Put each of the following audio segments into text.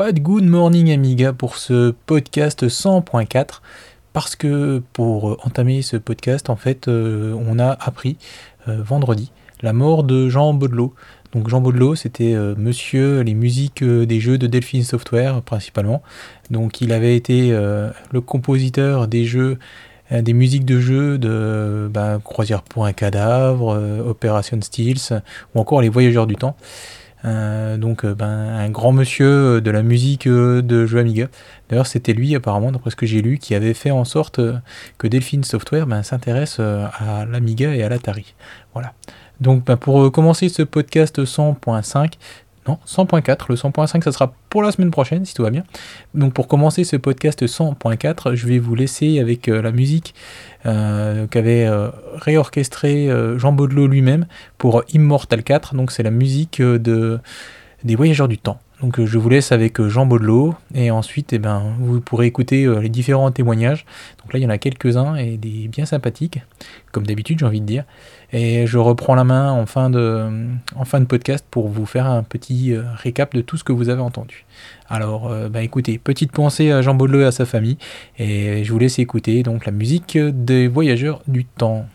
pas de Good Morning Amiga pour ce podcast 100.4 parce que pour entamer ce podcast, en fait, euh, on a appris euh, vendredi la mort de Jean Baudelot. Donc Jean Baudelot, c'était euh, monsieur les musiques des jeux de Delphine Software principalement. Donc il avait été le compositeur des jeux des musiques de jeux de bah, Croisière pour un cadavre, Opération Steels ou encore Les Voyageurs du Temps. Euh, donc euh, ben, un grand monsieur de la musique euh, de jeux Amiga. D'ailleurs c'était lui apparemment, d'après ce que j'ai lu, qui avait fait en sorte que Delphine Software ben, s'intéresse à l'Amiga et à l'Atari. Voilà. Donc ben, pour commencer ce podcast 100.5, non, 100.4. Le 100.5, ça sera pour la semaine prochaine, si tout va bien. Donc pour commencer ce podcast 100.4, je vais vous laisser avec euh, la musique euh, qu'avait euh, réorchestré Jean Baudelot lui-même pour Immortal 4. Donc c'est la musique de, des Voyageurs du Temps. Donc je vous laisse avec Jean Baudelot et ensuite eh ben, vous pourrez écouter les différents témoignages. Donc là il y en a quelques-uns et des bien sympathiques, comme d'habitude j'ai envie de dire. Et je reprends la main en fin de, en fin de podcast pour vous faire un petit euh, récap de tout ce que vous avez entendu. Alors, euh, bah écoutez, petite pensée à Jean Baudelaire et à sa famille, et je vous laisse écouter donc la musique des voyageurs du temps.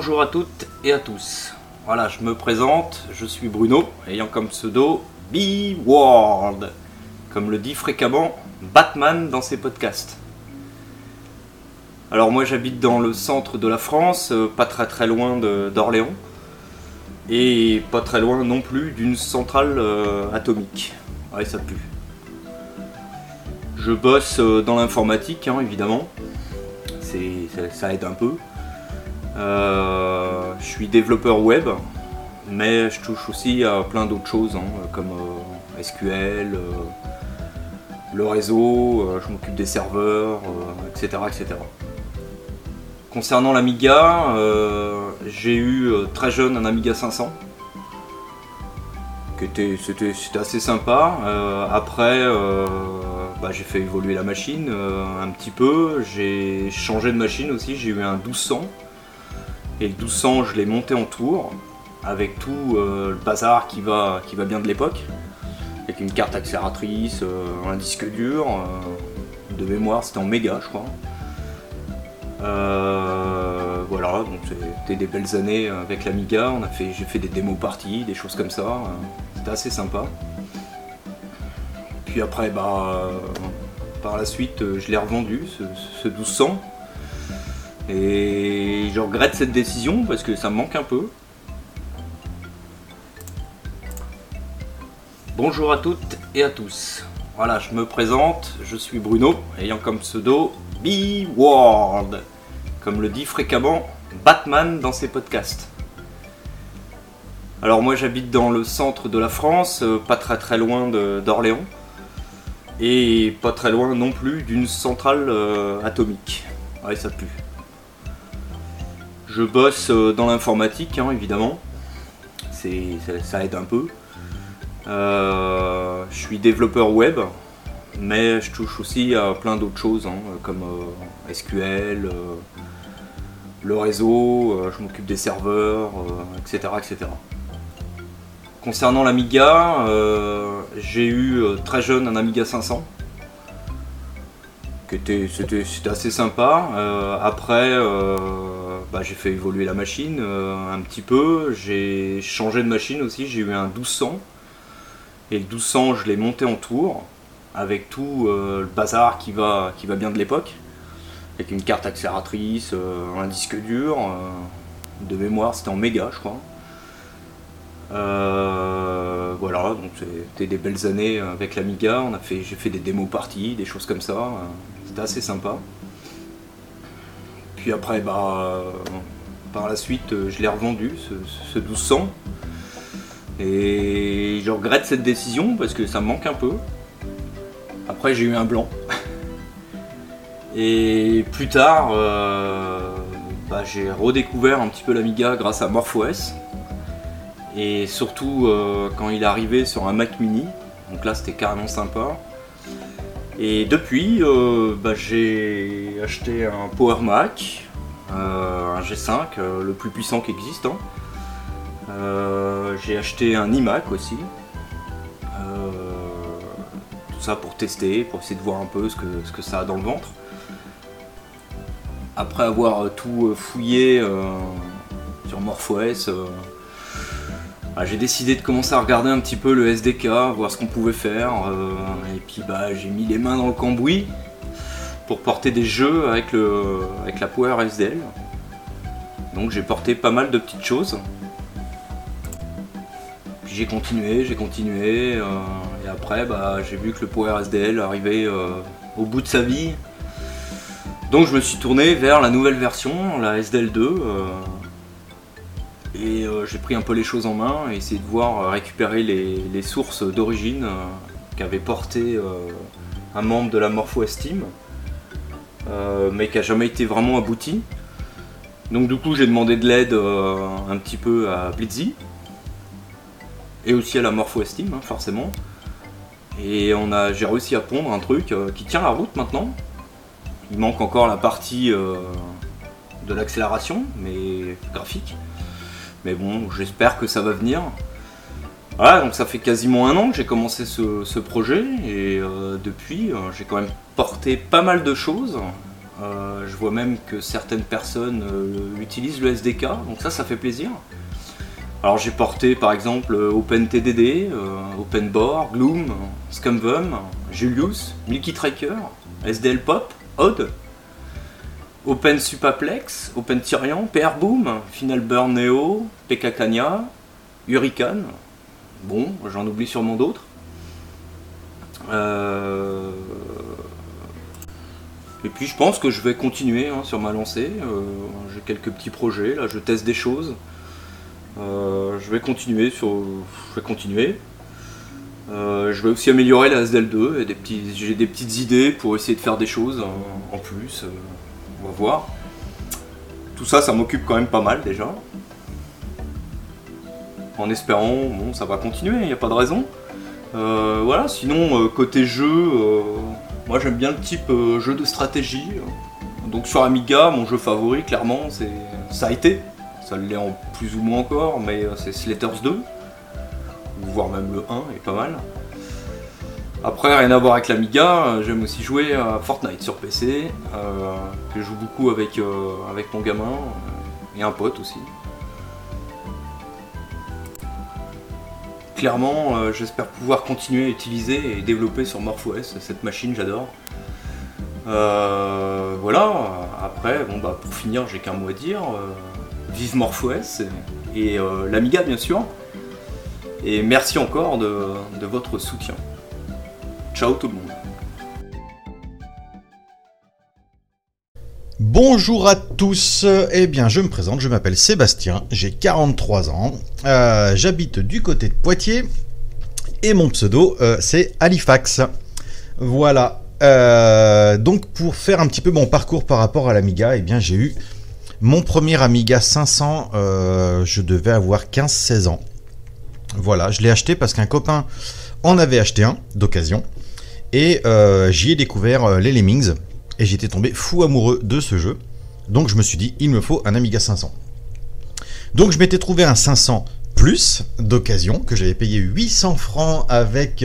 Bonjour à toutes et à tous. Voilà, je me présente, je suis Bruno, ayant comme pseudo B-World, comme le dit fréquemment Batman dans ses podcasts. Alors moi j'habite dans le centre de la France, euh, pas très très loin d'Orléans, et pas très loin non plus d'une centrale euh, atomique. Ouais ça pue. Je bosse euh, dans l'informatique hein, évidemment, ça, ça, aide un peu. Je suis développeur web, mais je touche aussi à plein d'autres choses hein, comme SQL, le réseau, je m'occupe des serveurs, etc. etc. Concernant l'Amiga, euh, j'ai eu euh, très jeune un Amiga 500. C'était assez sympa. Euh, après, bah, j'ai fait évoluer la machine un petit peu. J'ai changé de machine aussi. J'ai eu un 1200. Et le 1200, je l'ai monté en tour avec tout le bazar qui va, qui va bien de l'époque. Avec une carte accélératrice, un disque dur, de mémoire, c'était en méga, je crois. Euh, voilà, donc c'était des belles années avec l'Amiga. On j'ai fait des démos parties, des choses comme ça. C'était assez sympa. Puis après, bah, par la suite, je l'ai revendu, ce, ce 1200. Et je regrette cette décision parce que ça me manque un peu. Bonjour à toutes et à tous. Voilà, je me présente, je suis Bruno, ayant comme pseudo B-World, comme le dit fréquemment Batman dans ses podcasts. Alors moi j'habite dans le centre de la France, euh, pas très très loin d'Orléans, et pas très loin non plus d'une centrale euh, atomique. Ouais ça pue. Je bosse euh, dans l'informatique hein, évidemment, ça, aide un peu. je suis développeur web, mais je touche aussi à plein d'autres choses, hein, comme euh, SQL, euh, le réseau, euh, je m'occupe des serveurs, etc., etc. Concernant l'Amiga, j'ai eu très jeune un Amiga 500, qui était, c'était, assez sympa. après, bah, j'ai fait évoluer la machine un petit peu, j'ai changé de machine aussi, j'ai eu un 1200, et le 1200 je l'ai monté en tour avec tout euh, le bazar qui va, qui va bien de l'époque, avec une carte accélératrice, euh, un disque dur, euh, de mémoire c'était en méga je crois. voilà, donc c'était des belles années avec l'Amiga, j'ai fait des démos parties, des choses comme ça, c'était assez sympa. Puis après, bah, par la suite, je l'ai revendu, ce, ce 1200. Et je regrette cette décision parce que ça me manque un peu. Après, j'ai eu un blanc. Et plus tard, euh, bah, j'ai redécouvert un petit peu l'Amiga grâce à MorphOS. Et surtout euh, quand il est arrivé sur un Mac mini. Donc là, c'était carrément sympa. Et depuis, euh, bah, j'ai acheté un Power Mac, un G5, le plus puissant qui existe. Hein. j'ai acheté un iMac aussi, ça pour tester, pour essayer de voir un peu ce que, ça a dans le ventre. Après avoir euh, tout euh, fouillé euh, sur MorphOS, bah, j'ai décidé de commencer à regarder un petit peu le SDK, voir ce qu'on pouvait faire. et puis bah, j'ai mis les mains dans le cambouis pour porter des jeux avec, le, avec la Power SDL. Donc j'ai porté pas mal de petites choses. Puis j'ai continué, j'ai continué après, bah, j'ai vu que le Power SDL arrivait euh, au bout de sa vie. Donc je me suis tourné vers la nouvelle version, la SDL2. Euh, et euh, j'ai pris un peu les choses en main et essayé de voir récupérer les, sources d'origine qu'avait porté un membre de la Morpho Team, mais qui n'a jamais été vraiment abouti. Donc du coup j'ai demandé de l'aide un petit peu à Blitzy et aussi à la Morpho Team hein, forcément. Et j'ai réussi à pondre un truc euh, qui tient la route maintenant. Il manque encore la partie euh, de l'accélération, mais graphique. Mais bon, j'espère que ça va venir. Voilà, donc ça fait quasiment un an que j'ai commencé ce, projet et euh, depuis j'ai quand même porté pas mal de choses. je vois même que certaines personnes utilisent le SDK, donc ça, ça fait plaisir. Alors j'ai porté par exemple euh, OpenTDD, euh, OpenBore, Gloom, Scumvum, Julius, Milky Tracker, SDL Pop, Odd, Open Supaplex, Open Tyrian, PR Boom, Final Burn Neo, PK Kanya, Hurricane. Bon, j'en oublie sûrement d'autres. Euh, et puis je pense que je vais continuer hein, sur ma lancée. Euh, j'ai quelques petits projets, là je teste des choses. Euh, je vais continuer sur. Je vais continuer. je vais aussi améliorer la SDL2 et des petits, j'ai des petites idées pour essayer de faire des choses en plus. On va voir. Tout ça, ça m'occupe quand même pas mal déjà. En espérant, bon, ça va continuer, il n'y a pas de raison. voilà, sinon, côté jeu, moi j'aime bien le type euh, jeu de stratégie. Donc sur Amiga, mon jeu favori clairement c'est ça a été. Ça l'est en plus ou moins encore, mais euh, c'est Slaters 2. Voire même le 1 est pas mal. Après, rien à voir avec l'Amiga, euh, j'aime aussi jouer à Fortnite sur PC, que je joue beaucoup avec, avec mon gamin et un pote aussi. clairement, euh, j'espère pouvoir continuer à utiliser et développer sur MorphOS cette machine, j'adore. Euh, voilà, après, bon bah pour finir, j'ai qu'un mot à dire. Euh, vive MorphOS et, et l'Amiga bien sûr. Et merci encore de votre soutien. Ciao tout le monde. Bonjour à tous, eh bien je me présente, je m'appelle Sébastien, j'ai 43 ans, euh, j'habite du côté de Poitiers et mon pseudo euh, c'est Halifax. Voilà, euh, donc pour faire un petit peu mon parcours par rapport à l'Amiga, eh bien j'ai eu mon premier Amiga 500, je devais avoir 15-16 ans. Voilà, je l'ai acheté parce qu'un copain en avait acheté un d'occasion et j'y ai découvert les Lemmings et j'étais tombé fou amoureux de ce jeu. Donc je me suis dit, il me faut un Amiga 500. Donc je m'étais trouvé un 500 plus d'occasion que j'avais payé 800 francs avec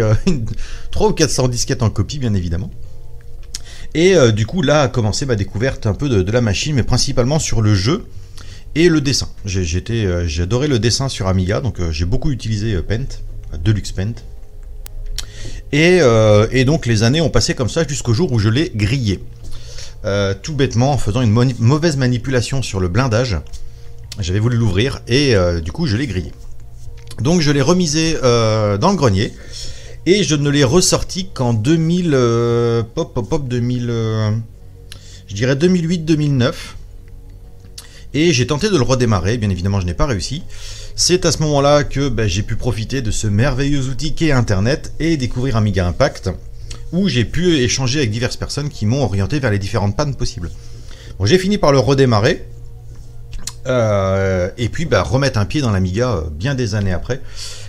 3 euh, ou 400 disquettes en copie bien évidemment. Et euh, du coup là a commencé ma découverte un peu de, la machine mais principalement sur le jeu et le dessin. J'ai euh, adoré le dessin sur Amiga donc j'ai beaucoup utilisé Paint, Deluxe Paint. Et, et, donc les années ont passé comme ça jusqu'au jour où je l'ai grillé. Euh, tout bêtement en faisant une mauvaise manipulation sur le blindage. J'avais voulu l'ouvrir et euh, du coup je l'ai grillé. Donc je l'ai remisé euh, dans le grenier et je ne l'ai ressorti qu'en 2000 pop pop pop 2000 je dirais 2008-2009 et j'ai tenté de le redémarrer, bien évidemment je n'ai pas réussi. C'est à ce moment-là que ben, j'ai pu profiter de ce merveilleux outil qu'est Internet et découvrir Amiga Impact où j'ai pu échanger avec diverses personnes qui m'ont orienté vers les différentes pannes possibles. J'ai fini par le redémarrer. Euh, et puis bah, remettre un pied dans l'Amiga euh, bien des années après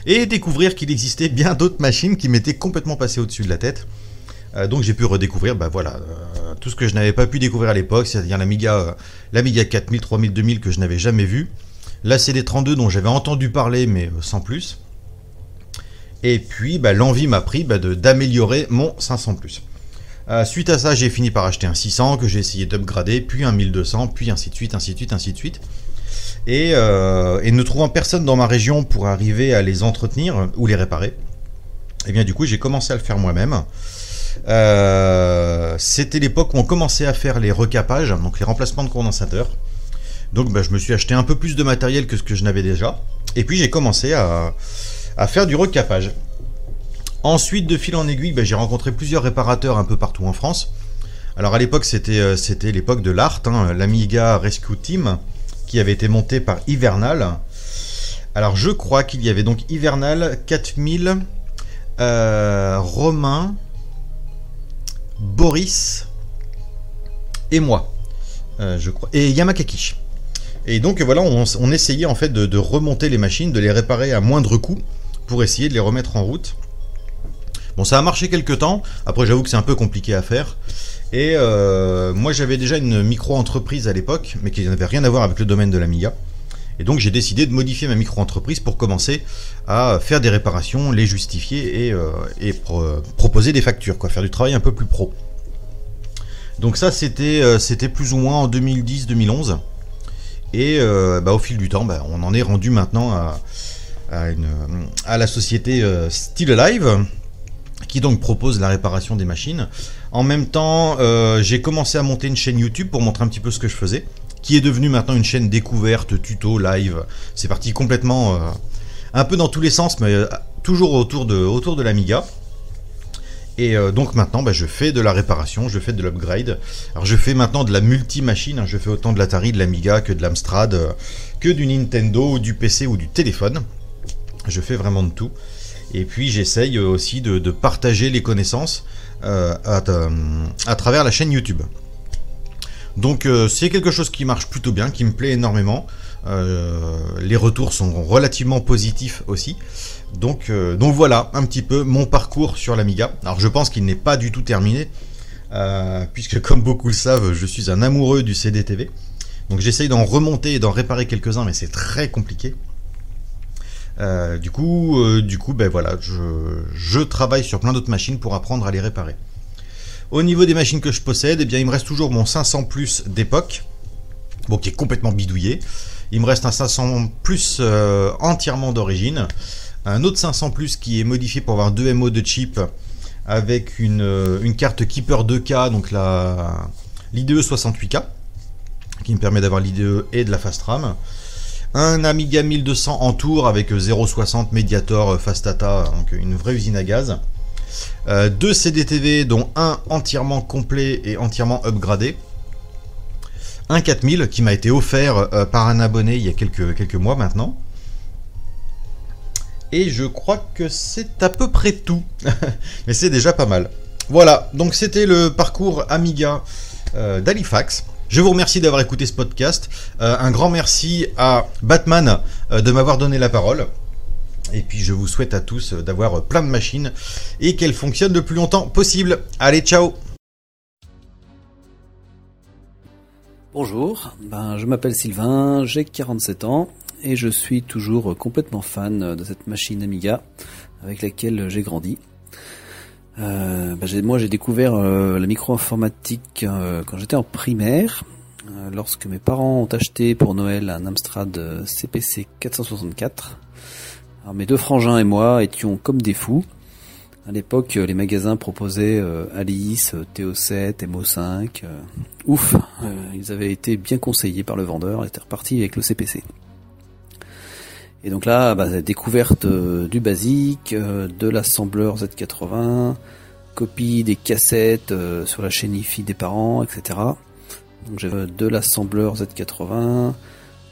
et découvrir qu'il existait bien d'autres machines qui m'étaient complètement passées au-dessus de la tête. Euh, donc j'ai pu redécouvrir bah, voilà, tout ce que je n'avais pas pu découvrir à l'époque, c'est-à-dire l'Amiga, l'Amiga 4000, 3000, 2000 que je n'avais jamais vu, la CD32 dont j'avais entendu parler mais sans plus, et puis bah, l'envie m'a pris bah, d'améliorer mon 500 euh, suite à ça, j'ai fini par acheter un 600 que j'ai essayé d'upgrader, puis un 1200, puis ainsi de suite, ainsi de suite, ainsi de suite. Et, euh, ne trouvant personne dans ma région pour arriver à les entretenir ou les réparer, et eh bien du coup j'ai commencé à le faire moi-même. Euh, c'était l'époque où on commençait à faire les recapages, donc les remplacements de condensateurs. Donc bah, je me suis acheté un peu plus de matériel que ce que je n'avais déjà. Et puis j'ai commencé à, faire du recapage. Ensuite, de fil en aiguille, ben, j'ai rencontré plusieurs réparateurs un peu partout en France. Alors à l'époque, c'était euh, l'époque de l'art, hein, l'Amiga Rescue Team, qui avait été monté par Hivernal. Alors je crois qu'il y avait donc Hivernal, 4000, euh, Romain, Boris et moi, euh, je crois, et Yamakaki. Et donc voilà, on, essayait en fait de, remonter les machines, de les réparer à moindre coût pour essayer de les remettre en route. Bon, ça a marché quelques temps. Après, j'avoue que c'est un peu compliqué à faire. Et euh, moi, j'avais déjà une micro-entreprise à l'époque, mais qui n'avait rien à voir avec le domaine de l'Amiga. Et donc, j'ai décidé de modifier ma micro-entreprise pour commencer à faire des réparations, les justifier et, euh, proposer des factures, quoi, faire du travail un peu plus pro. Donc ça, c'était euh, plus ou moins en 2010-2011. Et bah, au fil du temps, bah, on en est rendu maintenant à, à, la société euh, Still Alive, qui donc propose la réparation des machines En même temps, j'ai commencé à monter une chaîne YouTube pour montrer un petit peu ce que je faisais, qui est devenue maintenant une chaîne découverte, tuto, live. C'est parti complètement, un peu dans tous les sens, mais toujours autour de, autour de l'Amiga. Et euh, donc maintenant, bah, je fais de la réparation, je fais de l'upgrade. Alors je fais maintenant de la multi-machine, hein. je fais autant de l'Atari, de l'Amiga que de l'Amstrad, euh, que du Nintendo, du PC ou du téléphone. Je fais vraiment de tout. Et puis j'essaye aussi de, partager les connaissances euh, à, travers la chaîne YouTube. Donc c'est quelque chose qui marche plutôt bien, qui me plaît énormément. les retours sont relativement positifs aussi. Donc, euh, donc voilà un petit peu mon parcours sur l'Amiga. Alors je pense qu'il n'est pas du tout terminé, euh, puisque comme beaucoup le savent, je suis un amoureux du CDTV. Donc j'essaye d'en remonter et d'en réparer quelques-uns, mais c'est très compliqué. Euh, du coup, du coup, ben voilà, je, travaille sur plein d'autres machines pour apprendre à les réparer. Au niveau des machines que je possède, eh bien, il me reste toujours mon 500 plus d'époque, bon, qui est complètement bidouillé. Il me reste un 500 plus entièrement d'origine un autre 500 Plus qui est modifié pour avoir deux MO de chip avec une, euh, carte Keeper 2K, donc l'IDE 68K, qui me permet d'avoir l'IDE et de la Fast RAM. Un Amiga 1200 en tour avec 0.60 Mediator Fast Data, donc une vraie usine à gaz. Euh, deux CDTV, dont un entièrement complet et entièrement upgradé. Un 4000 qui m'a été offert euh, par un abonné il y a quelques mois maintenant. Et je crois que c'est à peu près tout. Mais c'est déjà pas mal. Voilà, donc c'était le parcours Amiga euh, d'Halifax. Je vous remercie d'avoir écouté ce podcast. Euh, un grand merci à Batman euh, de m'avoir donné la parole. Et puis je vous souhaite à tous d'avoir plein de machines et qu'elles fonctionnent le plus longtemps possible. Allez, ciao Bonjour, ben, je m'appelle Sylvain, j'ai 47 ans et je suis toujours complètement fan de cette machine Amiga avec laquelle j'ai grandi. Euh, bah, moi j'ai découvert euh, la micro-informatique euh, quand j'étais en primaire, lorsque mes parents ont acheté pour Noël un Amstrad CPC 464. Alors, mes deux frangins et moi étions comme des fous. À l'époque, les magasins proposaient Alice, TO7, MO5. ouf, ils avaient été bien conseillés par le vendeur et étaient repartis avec le CPC. Et donc là, bah, découverte euh, du basique, euh, de l'assembleur Z80, copie des cassettes euh, sur la chaîne IFI des parents, etc. Donc j'avais de l'assembleur Z80,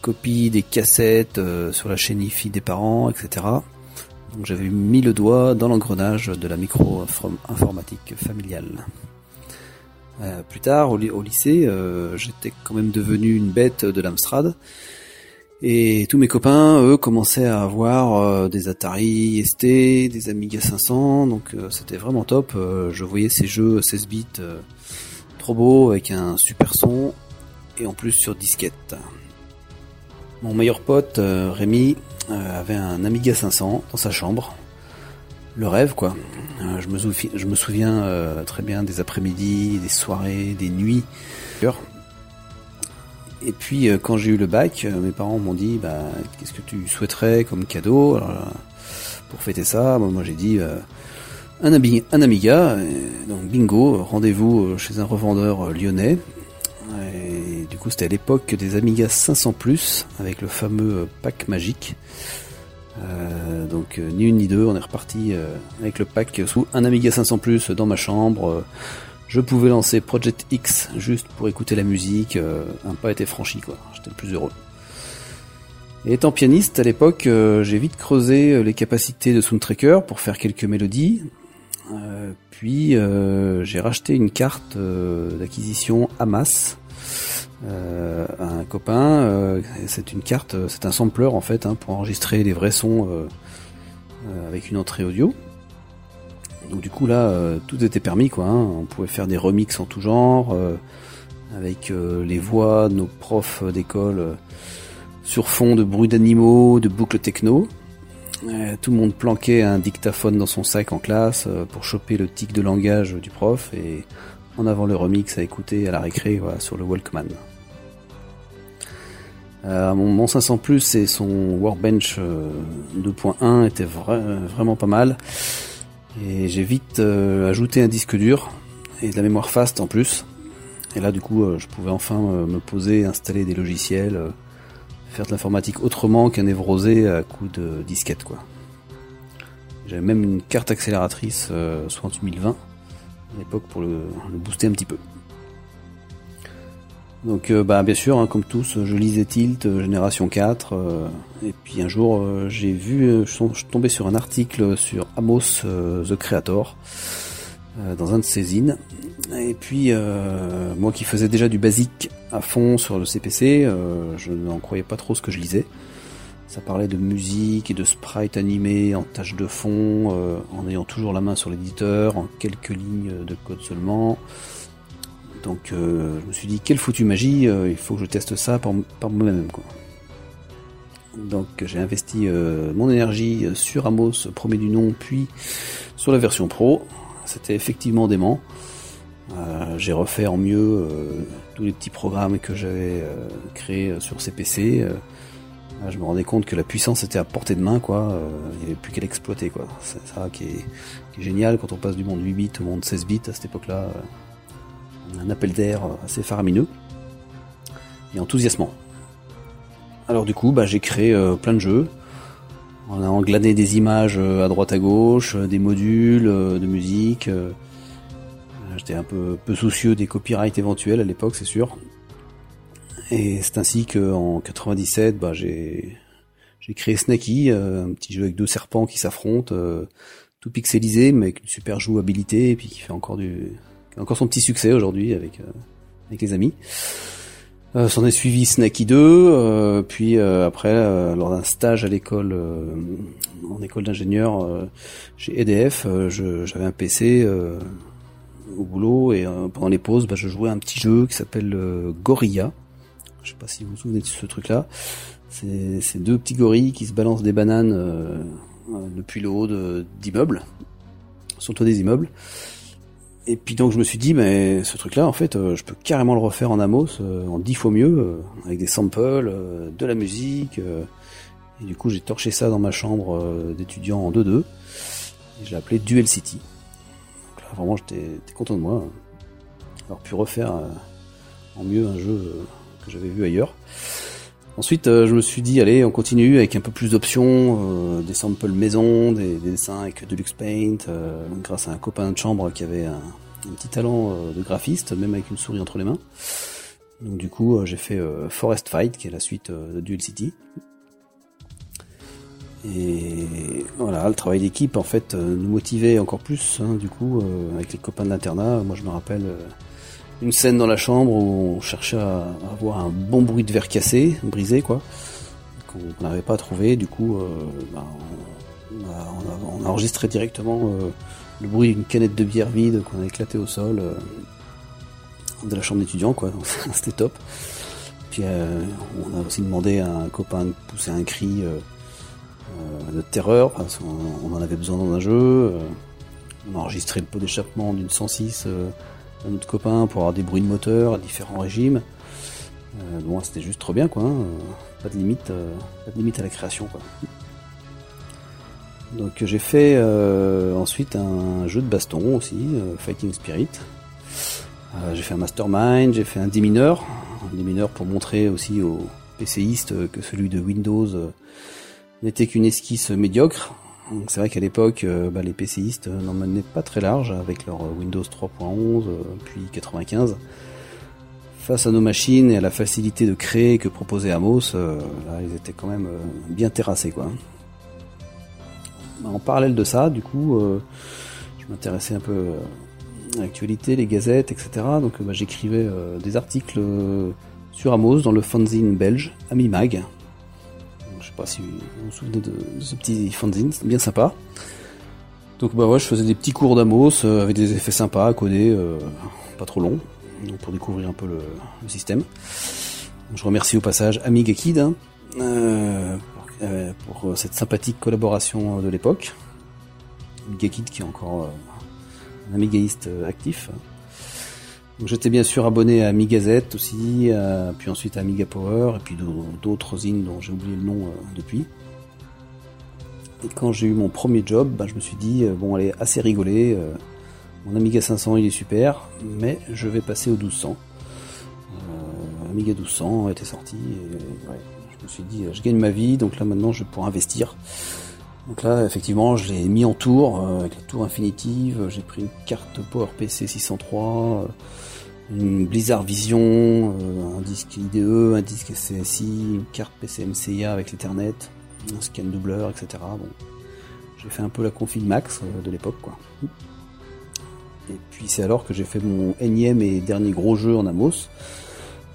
copie des cassettes sur la chaîne IFI des parents, etc. Donc j'avais mis le doigt dans l'engrenage de la micro-informatique familiale. plus tard, au, au lycée, j'étais quand même devenu une bête de l'Amstrad. Et tous mes copains, eux, commençaient à avoir euh, des Atari ST, des Amiga 500, donc euh, c'était vraiment top. Euh, je voyais ces jeux 16 bits trop beaux avec un super son et en plus sur disquette. Mon meilleur pote Rémi avait un Amiga 500 dans sa chambre. Le rêve quoi. je, me je me souviens très bien des après-midi, des soirées, des nuits. Et puis euh, quand j'ai eu le bac, euh, mes parents m'ont dit bah, qu'est-ce que tu souhaiterais comme cadeau? Pour fêter ça, moi, j'ai dit euh, un, un, Amiga. donc bingo, rendez-vous chez un revendeur lyonnais. Et du coup c'était à l'époque des Amiga 500 Plus avec le fameux pack magique. donc ni une ni deux, on est reparti avec le pack sous un Amiga 500 Plus dans ma chambre je pouvais lancer Project X juste pour écouter la musique, euh, un pas été franchi quoi, j'étais le plus heureux. Étant pianiste à l'époque, euh, j'ai vite creusé euh, les capacités de Soundtracker pour faire quelques mélodies. puis j'ai racheté une carte d'acquisition Amas à un copain. c'est une carte, c'est un sampler en fait hein, pour enregistrer les vrais sons avec une entrée audio. Donc du coup là, euh, tout était permis quoi. Hein. On pouvait faire des remixes en tout genre, euh, avec euh, les voix de nos profs d'école sur fond de bruits d'animaux, de boucles techno. tout le monde planquait un dictaphone dans son sac en classe pour choper le tic de langage du prof et en avant le remix à écouter à la récré sur le Walkman. mon, 500 Plus et son Workbench 2.1 étaient vraiment pas mal. Et j'ai vite euh, ajouté un disque dur et de la mémoire fast en plus. Et là, du coup, je pouvais enfin me poser, installer des logiciels, faire de l'informatique autrement qu'un névrosé à coup de disquette, quoi. J'avais même une carte accélératrice euh, 2020 à l'époque pour le, booster un petit peu. Donc euh, bah, bien sûr, hein, comme tous, je lisais Tilt, euh, Génération 4, euh, et puis un jour j'ai vu, je suis tombé sur un article sur Amos The Creator, dans un de ses zines, et puis moi qui faisais déjà du basique à fond sur le CPC, je n'en croyais pas trop ce que je lisais. Ça parlait de musique et de sprite animé en tâche de fond, euh, en ayant toujours la main sur l'éditeur, en quelques lignes de code seulement. Donc euh, je me suis dit, quelle foutue magie, euh, il faut que je teste ça par, moi-même. Donc j'ai investi mon énergie sur Amos, premier du nom, puis sur la version pro. C'était effectivement dément. j'ai refait en mieux tous les petits programmes que j'avais créés sur CPC. Ah, je me rendais compte que la puissance était à portée de main, quoi. Euh, il n'y avait plus qu'à l'exploiter, quoi. C'est ça qui est, génial quand on passe du monde 8 bits au monde 16 bits à cette époque-là. Euh, un appel d'air assez faramineux et enthousiasmant. Alors du coup, bah, j'ai créé euh, plein de jeux. On a englané des images à droite à gauche, des modules de musique. J'étais un peu, soucieux des copyrights éventuels à l'époque, c'est sûr. Et c'est ainsi qu'en 97, bah, j'ai créé Snacky, euh, un petit jeu avec deux serpents qui s'affrontent, euh, tout pixelisé, mais avec une super jouabilité, et puis qui fait encore du, encore son petit succès aujourd'hui avec euh, avec les amis. Euh, S'en est suivi Snacky 2, puis après, lors d'un stage à l'école, en école d'ingénieur chez EDF, j'avais un PC au boulot et pendant les pauses, bah, je jouais à un petit jeu qui s'appelle Gorilla je sais pas si vous vous souvenez de ce truc-là. C'est deux petits gorilles qui se balancent des bananes euh, euh, depuis le haut d'immeubles, sur le toit des immeubles. Et puis donc je me suis dit, mais ce truc-là, en fait, euh, je peux carrément le refaire en Amos, en dix fois mieux, avec des samples, de la musique. et du coup, j'ai torché ça dans ma chambre d'étudiant en 2-2. Et je l'ai appelé Duel City. Donc là, vraiment, j'étais content de moi. Alors pu refaire en mieux un jeu que j'avais vu ailleurs. Ensuite, euh, je me suis dit, allez, on continue avec un peu plus d'options, euh, des samples maison, des, dessins avec Deluxe Paint, euh, grâce à un copain de chambre qui avait un, petit talent de graphiste, même avec une souris entre les mains. Donc du coup, j'ai fait Forest Fight, qui est la suite de Duel City. Et voilà, le travail d'équipe, en fait, nous motivait encore plus, hein, du coup, avec les copains de l'internat. Moi, je me rappelle une scène dans la chambre où on cherchait à avoir un bon bruit de verre cassé, brisé quoi, qu'on n'avait pas trouvé. Du coup, euh, bah, on, a, enregistré directement euh, le bruit d'une canette de bière vide qu'on a éclaté au sol euh, de la chambre d'étudiant, quoi. C'était top. Puis on a aussi demandé à un copain de pousser un cri de terreur parce qu'on en avait besoin dans un jeu. on a enregistré le pot d'échappement d'une 106 un autre copain pour avoir des bruits de moteur à différents régimes. Euh, bon, c'était juste trop bien, quoi. Hein. Pas de limite, euh, pas de limite à la création, quoi. Donc j'ai fait euh, ensuite un jeu de baston aussi, Fighting Spirit. j'ai fait un Mastermind, j'ai fait un démineur, un démineur pour montrer aussi aux PCistes que celui de Windows n'était qu'une esquisse médiocre. C'est vrai qu'à l'époque, euh, bah, les PCistes n'en menaient pas très large avec leur Windows 3.11 euh, puis 95. Face à nos machines et à la facilité de créer que proposait Amos, euh, là, ils étaient quand même bien terrassés, quoi. En parallèle de ça, du coup, je m'intéressais un peu à l'actualité, les gazettes, etc. Donc bah, j'écrivais des articles sur Amos dans le fanzine belge Amimag, sais pas si vous vous souvenez de, ce petit fanzine, c'est bien sympa. Donc bah ouais, je faisais des petits cours d'Amos euh, avec des effets sympas à coder, euh, pas trop longs, donc pour découvrir un peu le, système. Je remercie au passage Amiga Kid hein, euh, pour, cette sympathique collaboration de l'époque. Amiga Kid qui est encore un amigaïste actif j'étais bien sûr abonné à Amigazette aussi, puis ensuite à Amiga Power, et puis d'autres zines dont j'ai oublié le nom euh, depuis. Et quand j'ai eu mon premier job, bah, je me suis dit, euh, bon, allez, assez rigolé, euh, Mon Amiga 500 il est super, mais je vais passer au 1200. Euh, Amiga 1200 était sorti et je me suis dit je gagne ma vie, donc là maintenant je pourrais investir. Donc là effectivement je l'ai mis en tour euh, avec la tour infinitive, j'ai pris une carte PowerPC 603, une Blizzard Vision, euh, un disque IDE, un disque CSI, une carte PCMCIA avec l'Ethernet, un scan doubleur, etc. Bon, j'ai fait un peu la config max euh, de l'époque, quoi. Et puis c'est alors que j'ai fait mon énième et dernier gros jeu en Amos.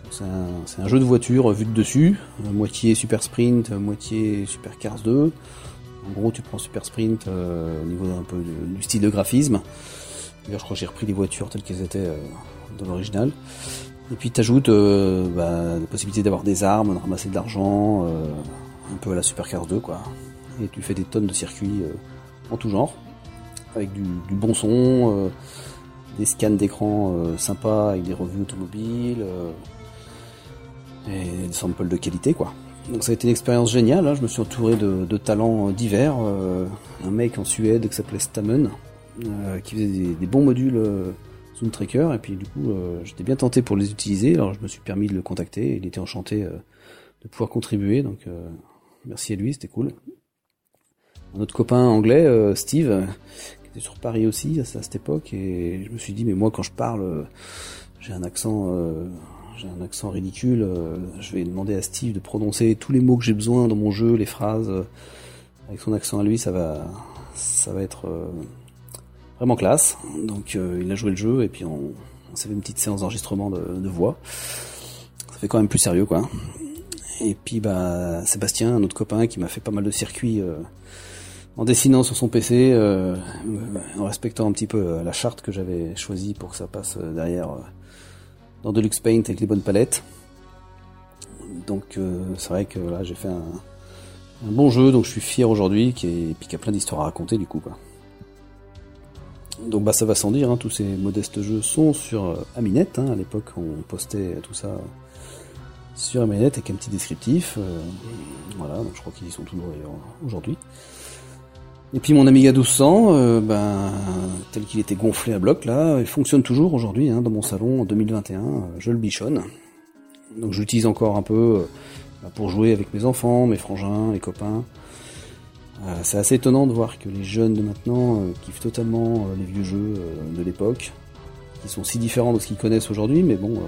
C'est un, un, jeu de voiture vu de dessus, moitié Super Sprint, moitié Super Cars 2. En gros, tu prends Super Sprint euh, au niveau un peu du style de graphisme. D'ailleurs, je crois que j'ai repris les voitures telles qu'elles étaient euh, dans l'original. Et puis tu ajoutes euh, bah, la possibilité d'avoir des armes, de ramasser de l'argent, euh, un peu à la Super Cars 2 quoi. Et tu fais des tonnes de circuits en tout genre, avec du, du bon son, des scans d'écran sympas avec des revues automobiles, et des samples de qualité quoi. Donc ça a été une expérience géniale, hein. je me suis entouré de, de talents divers, un mec en Suède qui s'appelait Stammen, qui faisait des, des bons modules Zoom Tracker et puis du coup euh, j'étais bien tenté pour les utiliser. Alors je me suis permis de le contacter. Il était enchanté euh, de pouvoir contribuer. Donc euh, merci à lui c'était cool. Un autre copain anglais Steve qui était sur Paris aussi à, cette époque. Et je me suis dit mais moi quand je parle j'ai un accent j'ai un accent ridicule je vais demander à Steve de prononcer tous les mots que j'ai besoin dans mon jeu les phrases avec son accent à lui ça va ça va être vraiment classe. Donc euh, il a joué le jeu et puis on, s'est fait une petite séance d'enregistrement de, voix. Ça fait quand même plus sérieux quoi. Et puis bah Sébastien, un autre copain qui m'a fait pas mal de circuits euh, en dessinant sur son PC, euh, en respectant un petit peu la charte que j'avais choisie pour que ça passe derrière dans Deluxe Paint avec les bonnes palettes. Donc c'est vrai que j'ai fait un, bon jeu, donc je suis fier aujourd'hui, et puis qui a plein d'histoires à raconter du coup. Donc bah ça va sans dire, hein, tous ces modestes jeux sont sur euh, Aminet. Hein, à l'époque, on postait tout ça sur Aminet avec un petit descriptif. Euh, voilà, donc je crois qu'ils y sont toujours aujourd'hui. Et puis mon Amiga 1200, euh, ben, tel qu'il était gonflé à bloc là, il fonctionne toujours aujourd'hui hein, dans mon salon en 2021. je le bichonne. Donc je l'utilise encore un peu pour jouer avec mes enfants, mes frangins, mes copains. Euh, c'est assez étonnant de voir que les jeunes de maintenant euh, kiffent totalement euh, les vieux jeux de l'époque, qui sont si différents de ce qu'ils connaissent aujourd'hui, mais bon,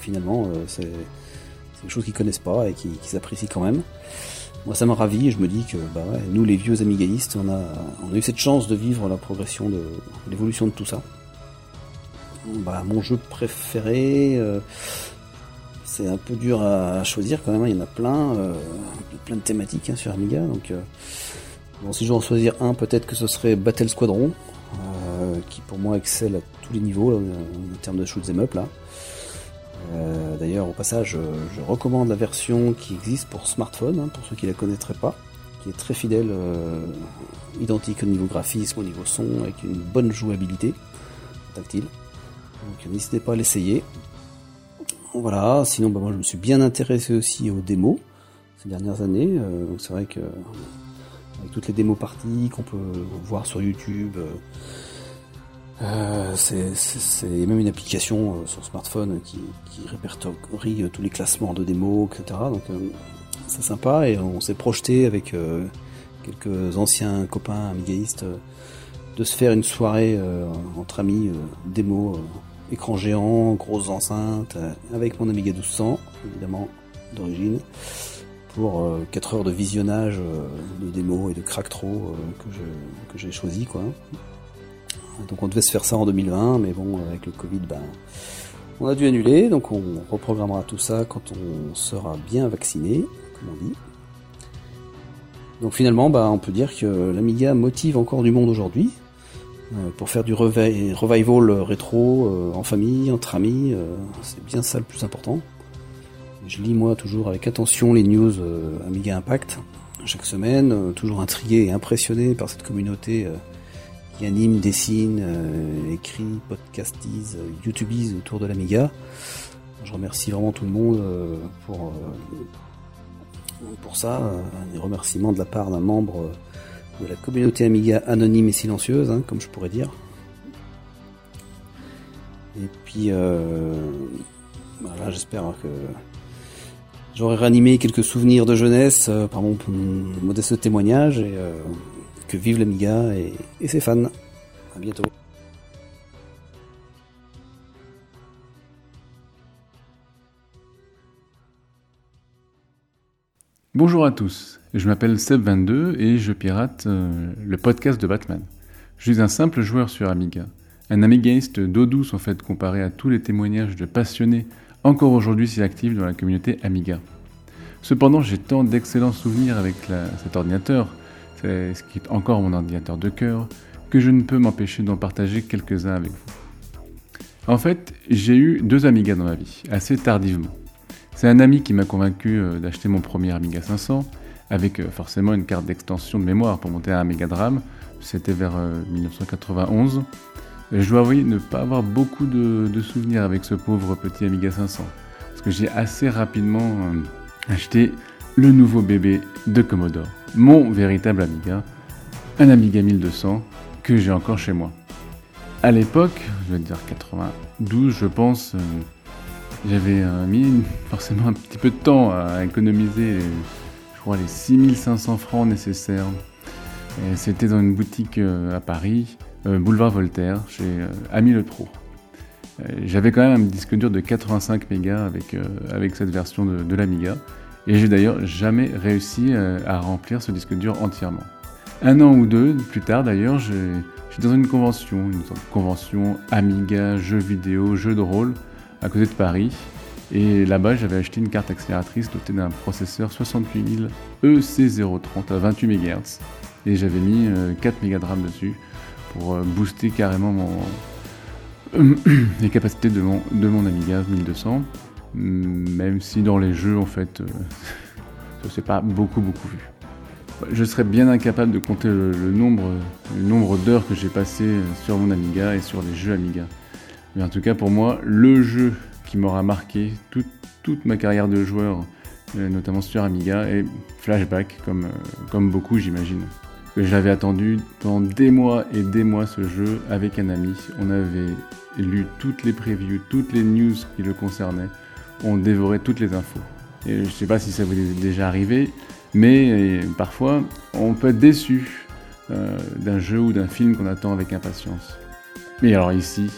finalement, c'est quelque chose qu'ils connaissent pas et qu'ils apprécient quand même. Moi, ça m'a ravi et je me dis que bah ouais, nous, les vieux amigaïstes, on a, on a eu cette chance de vivre la progression de l'évolution de tout ça. Bah, mon jeu préféré, euh, c'est un peu dur à choisir quand même, hein. il y en a plein, euh, plein de thématiques hein, sur Amiga. Donc, euh, bon, si je dois en choisir un, peut-être que ce serait Battle Squadron, qui pour moi excelle à tous les niveaux en termes de shoot 'em up là. Euh, D'ailleurs, au passage, je recommande la version qui existe pour smartphone, hein, pour ceux qui la connaîtraient pas, qui est très fidèle, euh, identique au niveau graphisme, au niveau son, avec une bonne jouabilité tactile. Donc n'hésitez pas à l'essayer. Voilà, sinon bah, moi je me suis bien intéressé aussi aux démos ces dernières années. Euh, donc c'est vrai que avec toutes les démos parties qu'on peut voir sur YouTube, euh, c'est même une application euh, sur smartphone qui, répertorie tous les classements de démos, etc. Donc c'est sympa et on s'est projeté avec quelques anciens copains amigaïstes de se faire une soirée entre amis démo écran géant, grosse enceinte, euh, avec mon Amiga 1200, évidemment, d'origine, pour euh, 4 heures de visionnage euh, de démo et de crack trop que j'ai choisi, quoi. Donc on devait se faire ça en 2020, mais bon, avec le Covid, ben, on a dû annuler, donc on reprogrammera tout ça quand on sera bien vacciné, comme on dit. Donc finalement, bah, on peut dire que l'Amiga motive encore du monde aujourd'hui, euh, pour faire du revival rétro euh, en famille, entre amis, euh, c'est bien ça le plus important. Je lis moi toujours avec attention les news Amiga Impact chaque semaine, toujours intrigué et impressionné par cette communauté qui anime, dessine, écrit, podcastise, youtubise autour de l'Amiga. Je remercie vraiment tout le monde pour, pour ça. Des remerciements de la part d'un membre de la communauté Amiga anonyme et silencieuse, hein, comme je pourrais dire. Et puis, voilà, j'espère que j'aurai ranimé quelques souvenirs de jeunesse par mon, modeste témoignage que vive l'Amiga et, et ses fans. À bientôt. Bonjour à tous, je m'appelle Seb22 et je pirate euh, le podcast de Batman. Je suis un simple joueur sur Amiga, un amigaiste d'eau douce en fait comparé à tous les témoignages de passionnés encore aujourd'hui si actifs dans la communauté Amiga. Cependant, j'ai tant d'excellents souvenirs avec cet ordinateur, ce qui est encore mon ordinateur de cœur, que je ne peux m'empêcher d'en partager quelques-uns avec vous. En fait, j'ai eu deux Amiga dans ma vie, assez tardivement. C'est un ami qui m'a convaincu euh, d'acheter mon premier Amiga 500, avec euh, forcément une carte d'extension de mémoire pour monter à un Amiga Dram. C'était vers 1991. Euh, je dois avouer ne pas avoir beaucoup de, souvenirs avec ce pauvre petit Amiga 500, parce que j'ai assez rapidement acheté le nouveau bébé de Commodore, mon véritable Amiga, un Amiga 1200 que j'ai encore chez moi. À l'époque, je vais dire 92, je pense, j'avais euh, mis forcément un petit peu de temps à économiser, je crois, les 6500 francs nécessaires. C'était dans une boutique euh, à Paris, euh, boulevard Voltaire, chez Ami le Pro. J'avais quand même un disque dur de 85 mégas avec, avec cette version de l'Amiga. Et j'ai d'ailleurs jamais réussi à remplir ce disque dur entièrement. Un an ou deux plus tard d'ailleurs, je suis dans une convention, une convention Amiga, jeux vidéo, jeux de rôle, à côté de Paris. Et là-bas, j'avais acheté une carte accélératrice dotée d'un processeur 68000 EC030 à 28 MHz. Et j'avais mis 4 euh, Mega dessus pour euh, booster carrément les capacités de mon, de mon Amiga 1200. Même si dans les jeux, en fait, euh, ça s'est pas beaucoup, beaucoup vu. Je serais bien incapable de compter le, nombre, le nombre d'heures que j'ai passé sur mon Amiga et sur les jeux Amiga. Mais en tout cas, pour moi, le jeu qui m'aura marqué toute, toute, ma carrière de joueur, euh, notamment sur Amiga, est Flashback, comme, euh, comme beaucoup, j'imagine. J'avais attendu pendant des mois et des mois ce jeu avec un ami. On avait lu toutes les previews, toutes les news qui le concernaient. On dévorait toutes les infos. Et je ne sais pas si ça vous est déjà arrivé, mais euh, parfois on peut être déçu d'un jeu ou d'un film qu'on attend avec impatience. Mais alors ici,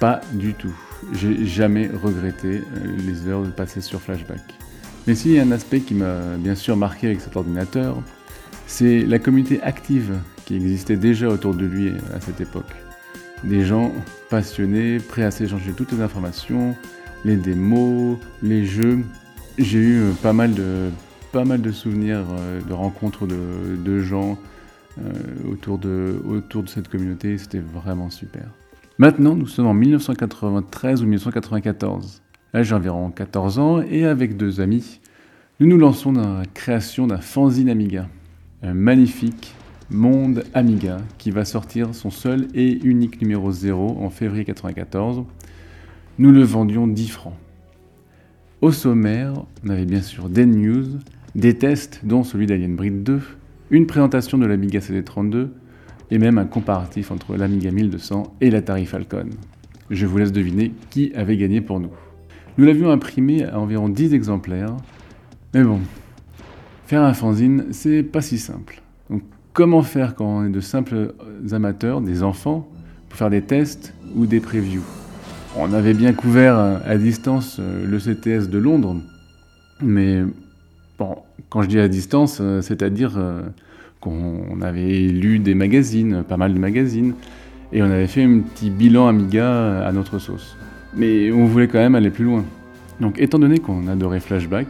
pas du tout. J'ai jamais regretté euh, les heures passées sur Flashback. Mais s'il y a un aspect qui m'a bien sûr marqué avec cet ordinateur, c'est la communauté active qui existait déjà autour de lui à cette époque. Des gens passionnés, prêts à s'échanger toutes les informations, les démos, les jeux. J'ai eu euh, pas mal de, pas mal de souvenirs euh, de rencontres de, gens autour, de, autour de cette communauté. C'était vraiment super. Maintenant, nous sommes en 1993 ou 1994. Là, j'ai environ 14 ans et avec deux amis, nous nous lançons dans la création d'un fanzine Amiga. Un magnifique Monde Amiga qui va sortir son seul et unique numéro 0 en février 1994. Nous le vendions 10 francs. Au sommaire, on avait bien sûr des news, des tests dont celui d'Alien Breed 2, une présentation de l'Amiga CD32, et même un comparatif entre l'Amiga 1200 et l'Atari Falcon. Je vous laisse deviner qui avait gagné pour nous. Nous l'avions imprimé à environ 10 exemplaires, mais bon, faire un fanzine, c'est pas si simple. Donc, comment faire quand on est de simples amateurs, des enfants, pour faire des tests ou des previews? On avait bien couvert à distance euh, le CTS de Londres, mais bon, quand je dis à distance, euh, c'est-à-dire euh, qu'on avait lu des magazines, pas mal de magazines, et on avait fait un petit bilan Amiga à notre sauce. Mais on voulait quand même aller plus loin. Donc étant donné qu'on adorait Flashback,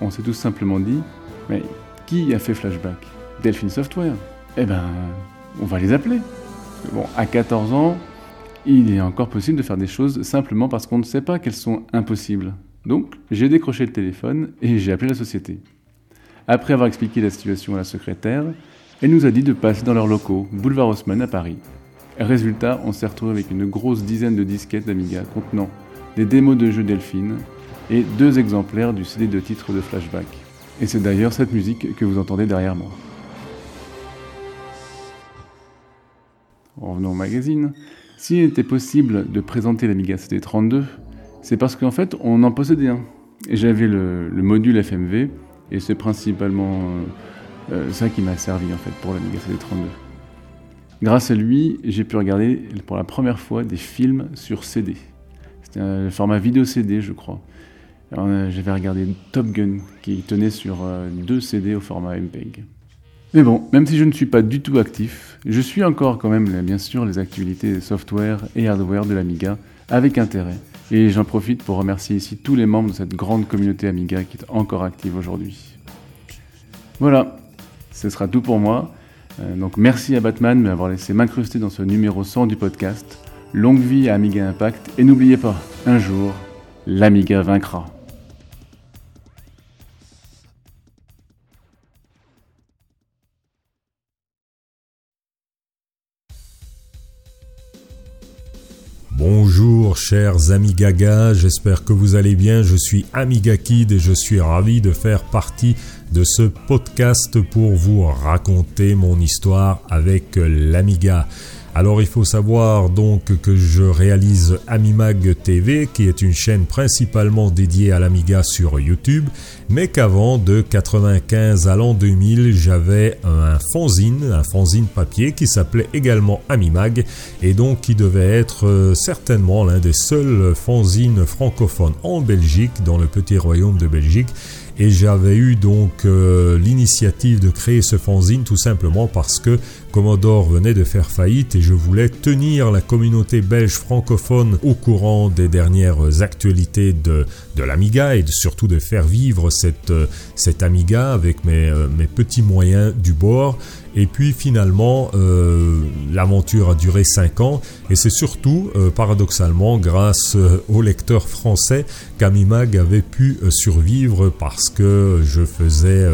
on s'est tout simplement dit, mais qui a fait Flashback? Delphine Software? Eh ben, on va les appeler. Bon, à 14 ans, il est encore possible de faire des choses simplement parce qu'on ne sait pas qu'elles sont impossibles. Donc, j'ai décroché le téléphone et j'ai appelé la société. Après avoir expliqué la situation à la secrétaire, elle nous a dit de passer dans leurs locaux, boulevard Haussmann à Paris. Résultat, on s'est retrouvé avec une grosse dizaine de disquettes d'Amiga contenant des démos de jeux Delphine et deux exemplaires du CD de titre de Flashback. Et c'est d'ailleurs cette musique que vous entendez derrière moi. Revenons au magazine. S'il était possible de présenter l'Amiga CD32, c'est parce qu'en fait, on en possédait un. Et j'avais le, module FMV, et c'est principalement euh, euh, ça qui m'a servi en fait pour l'Amiga CD32. Grâce à lui, j'ai pu regarder pour la première fois des films sur CD. C'était un format vidéo CD, je crois. Euh, j'avais regardé Top Gun, qui tenait sur deux CD au format MPEG. Mais bon, même si je ne suis pas du tout actif, je suis encore quand même bien sûr les activités software et hardware de l'Amiga avec intérêt. Et j'en profite pour remercier ici tous les membres de cette grande communauté Amiga qui est encore active aujourd'hui. Voilà, ce sera tout pour moi. Euh, donc merci à Batman de m'avoir laissé m'incruster dans ce numéro 100 du podcast. Longue vie à Amiga Impact et n'oubliez pas, un jour, l'Amiga vaincra. Bonjour chers amis Gaga, j'espère que vous allez bien, je suis Amiga Kid et je suis ravi de faire partie de ce podcast pour vous raconter mon histoire avec l'Amiga. Alors il faut savoir donc que je réalise Amimag TV qui est une chaîne principalement dédiée à l'Amiga sur YouTube, mais qu'avant de 95 à l'an 2000 j'avais un fanzine, un fanzine papier qui s'appelait également Amimag et donc qui devait être euh, certainement l'un des seuls fanzines francophones en Belgique, dans le petit royaume de Belgique. Et j'avais eu donc euh, l'initiative de créer ce fanzine tout simplement parce que Commodore venait de faire faillite et je voulais tenir la communauté belge francophone au courant des dernières actualités de, de l'Amiga et surtout de faire vivre cette, euh, cette Amiga avec mes, euh, mes petits moyens du bord. Et puis finalement, euh, l'aventure a duré 5 ans et c'est surtout, paradoxalement, grâce au lecteur français qu'Amimag avait pu survivre parce que je faisais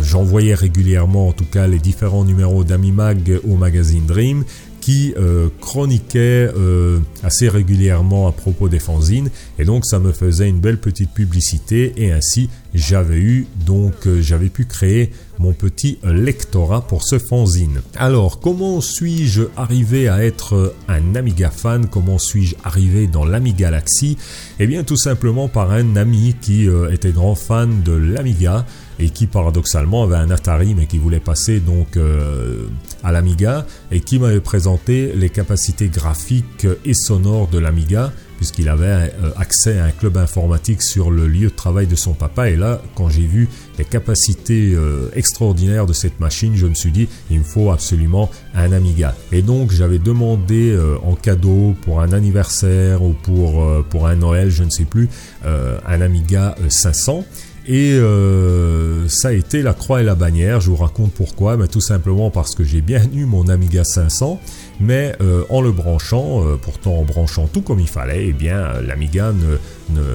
j'envoyais régulièrement en tout cas les différents numéros d'Amimag au magazine Dream qui euh, chroniquait euh, assez régulièrement à propos des fanzines. Et donc ça me faisait une belle petite publicité. Et ainsi j'avais eu donc j'avais pu créer mon petit lectorat pour ce fanzine. Alors comment suis-je arrivé à être un Amiga fan? Comment suis-je arrivé dans l'Amiga Galaxy? Eh bien tout simplement par un ami qui était grand fan de l'Amiga et qui paradoxalement avait un Atari mais qui voulait passer donc euh, à l'Amiga et qui m'avait présenté les capacités graphiques et sonores de l'Amiga puisqu'il avait euh, accès à un club informatique sur le lieu de travail de son papa. Et là quand j'ai vu les capacités euh, extraordinaires de cette machine je me suis dit il me faut absolument un Amiga. Et donc j'avais demandé en cadeau pour un anniversaire ou pour, pour un Noël je ne sais plus un Amiga 500 et euh, ça a été la croix et la bannière. Je vous raconte pourquoi. Mais tout simplement parce que j'ai bien eu mon Amiga 500, mais euh, en le branchant, euh, pourtant en branchant tout comme il fallait, eh bien l'Amiga ne, ne,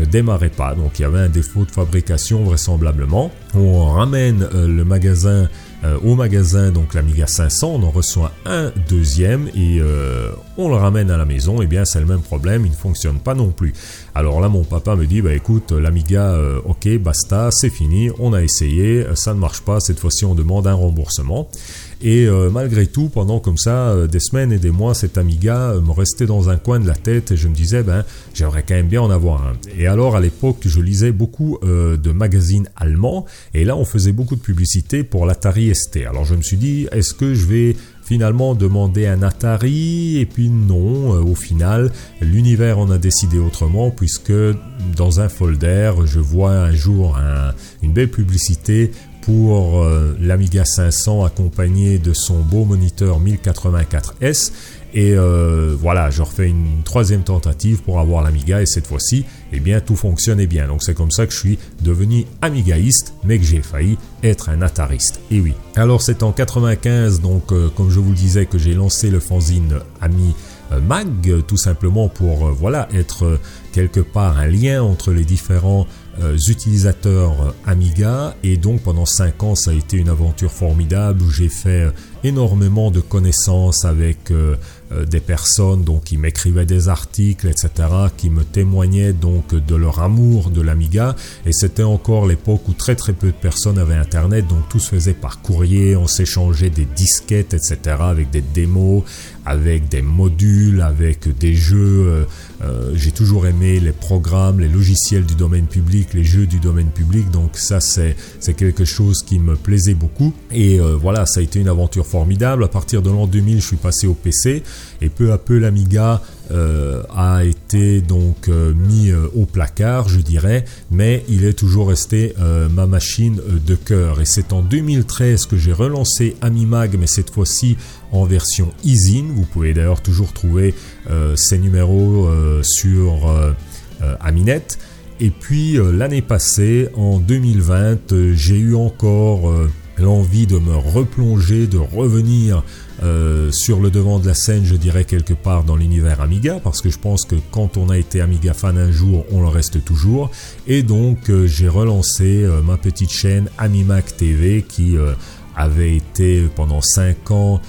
ne, démarrait pas. Donc il y avait un défaut de fabrication vraisemblablement. On ramène le magasin euh, au magasin, donc l'Amiga 500, on en reçoit un deuxième et euh, on le ramène à la maison, et eh bien c'est le même problème, il ne fonctionne pas non plus. Alors là mon papa me dit, bah écoute, l'Amiga, euh, ok, basta, c'est fini, on a essayé, ça ne marche pas, cette fois-ci on demande un remboursement. Et euh, malgré tout, pendant comme ça euh, des semaines et des mois, cet Amiga euh, me restait dans un coin de la tête et je me disais, ben, j'aimerais quand même bien en avoir un. Et alors, à l'époque, je lisais beaucoup de magazines allemands et là, on faisait beaucoup de publicité pour l'Atari ST. Alors, je me suis dit, est-ce que je vais finalement demander un Atari? Et puis non, au final, l'univers en a décidé autrement puisque dans un folder, je vois un jour une belle publicité euh, l'Amiga 500 accompagné de son beau moniteur 1084S. Et euh, voilà, je refais une troisième tentative pour avoir l'Amiga et cette fois-ci, eh bien, tout fonctionnait bien. Donc c'est comme ça que je suis devenu Amigaïste, mais que j'ai failli être un Atariste. Et oui. Alors c'est en 95, donc euh, comme je vous le disais, que j'ai lancé le fanzine Ami Mag, tout simplement pour voilà être quelque part un lien entre les différents utilisateurs Amiga et donc pendant 5 ans ça a été une aventure formidable où j'ai fait euh, énormément de connaissances avec euh, des personnes donc qui m'écrivaient des articles, etc., qui me témoignaient donc de leur amour de l'Amiga. Et c'était encore l'époque où très très peu de personnes avaient Internet, donc tout se faisait par courrier, on s'échangeait des disquettes, etc., avec des démos, avec des modules, avec des jeux. Euh, euh, j'ai toujours aimé les programmes, les logiciels du domaine public, les jeux du domaine public. Donc ça, c'est c'est quelque chose qui me plaisait beaucoup. Et voilà, ça a été une aventure formidable. À partir de l'an 2000, je suis passé au PC et peu à peu l'Amiga euh, a été donc euh, mis euh, au placard, je dirais, mais il est toujours resté ma machine de cœur. Et c'est en 2013 que j'ai relancé Amimag, mais cette fois-ci en version Easy. Vous pouvez d'ailleurs toujours trouver ces numéros sur Aminet. Et puis l'année passée, en 2020, j'ai eu encore l'envie de me replonger, de revenir euh, sur le devant de la scène, je dirais quelque part dans l'univers Amiga, parce que je pense que quand on a été Amiga fan un jour, on le reste toujours. Et donc euh, j'ai relancé euh, ma petite chaîne Amimac TV qui avait été pendant 5 ans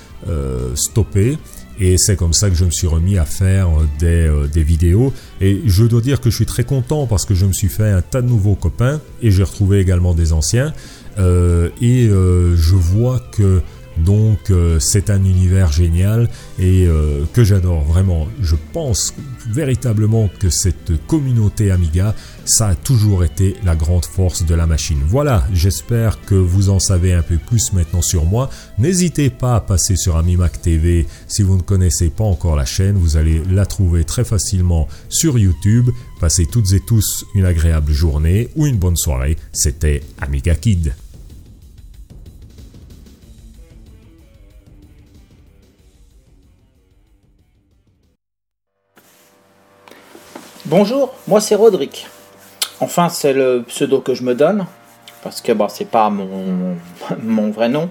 stoppée. Et c'est comme ça que je me suis remis à faire des, des, vidéos. Et je dois dire que je suis très content parce que je me suis fait un tas de nouveaux copains et j'ai retrouvé également des anciens. et je vois que donc euh, c'est un univers génial et euh, que j'adore vraiment. Je pense véritablement que cette communauté Amiga, ça a toujours été la grande force de la machine. Voilà, j'espère que vous en savez un peu plus maintenant sur moi. N'hésitez pas à passer sur Amimac TV si vous ne connaissez pas encore la chaîne. Vous allez la trouver très facilement sur YouTube. Passez toutes et tous une agréable journée ou une bonne soirée. C'était Amiga Kid. Bonjour, moi c'est Roderick. Enfin, c'est le pseudo que je me donne, parce que bon, c'est pas mon, vrai nom.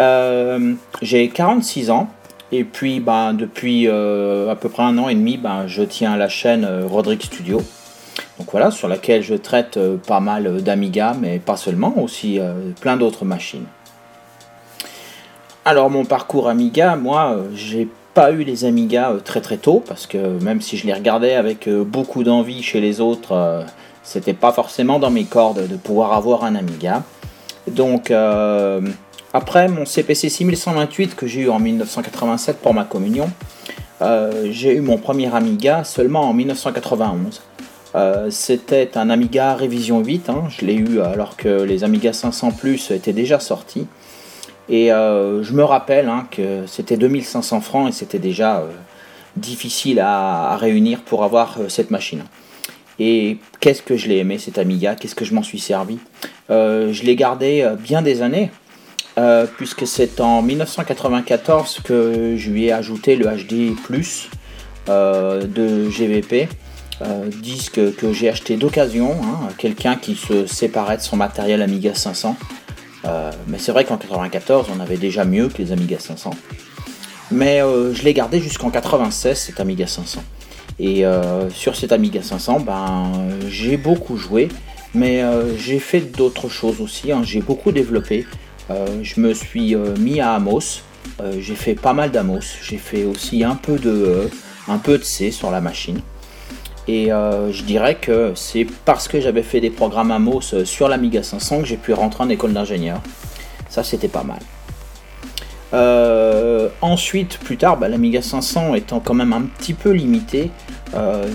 Euh, j'ai 46 ans, et puis ben, depuis euh, à peu près un an et demi, ben, je tiens la chaîne euh, Roderick Studio. Voilà, sur laquelle je traite pas mal d'Amiga, mais pas seulement, aussi plein d'autres machines. Alors mon parcours Amiga, moi j'ai pas eu les Amiga euh, très très tôt parce que même si je les regardais avec euh, beaucoup d'envie chez les autres, euh, c'était pas forcément dans mes cordes de pouvoir avoir un Amiga. Donc après mon CPC 6128 que j'ai eu en 1987 pour ma communion, j'ai eu mon premier Amiga seulement en 1991. C'était un Amiga Révision 8, hein. je l'ai eu alors que les Amiga 500 Plus étaient déjà sortis. Et euh, je me rappelle hein, que c'était 2500 francs et c'était déjà euh, difficile à, réunir pour avoir euh, cette machine. Et qu'est-ce que je l'ai aimé cet Amiga, qu'est-ce que je m'en suis servi? je l'ai gardé bien des années, puisque c'est en 1994 que je lui ai ajouté le HD de GVP. disque que j'ai acheté d'occasion, hein, quelqu'un qui se séparait de son matériel Amiga 500 euh, mais c'est vrai qu'en 94, on avait déjà mieux que les Amiga 500. Mais euh, je l'ai gardé jusqu'en 96, cet Amiga 500. Et euh, sur cet Amiga 500, ben, j'ai beaucoup joué, mais j'ai fait d'autres choses aussi. Hein. J'ai beaucoup développé. je me suis mis à Amos. j'ai fait pas mal d'Amos. J'ai fait aussi un peu de, un peu de C sur la machine. Et euh, je dirais que c'est parce que j'avais fait des programmes Amos euh, sur l'Amiga 500 que j'ai pu rentrer en école d'ingénieur. Ça, c'était pas mal. Euh, ensuite, plus tard, bah, l'Amiga 500 étant quand même un petit peu limité,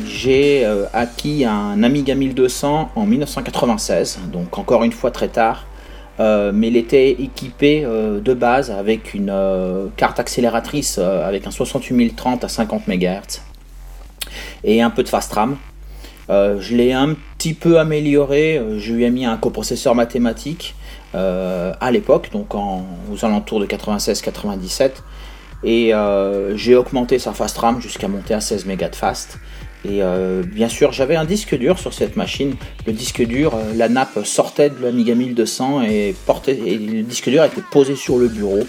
j'ai acquis un Amiga 1200 en 1996, donc encore une fois très tard. mais il était équipé de base avec une carte accélératrice avec un 68030 à 50 MHz et un peu de fast RAM. Euh, je l'ai un petit peu amélioré, euh, je lui ai mis un coprocesseur mathématique euh, à l'époque, donc en, aux alentours de 96-97, et j'ai augmenté sa fast RAM jusqu'à monter à 16 Mb de fast. Et bien sûr, j'avais un disque dur sur cette machine. Le disque dur, la nappe sortait de l'Amiga 1200 et, portait, et le disque dur était posé sur le bureau.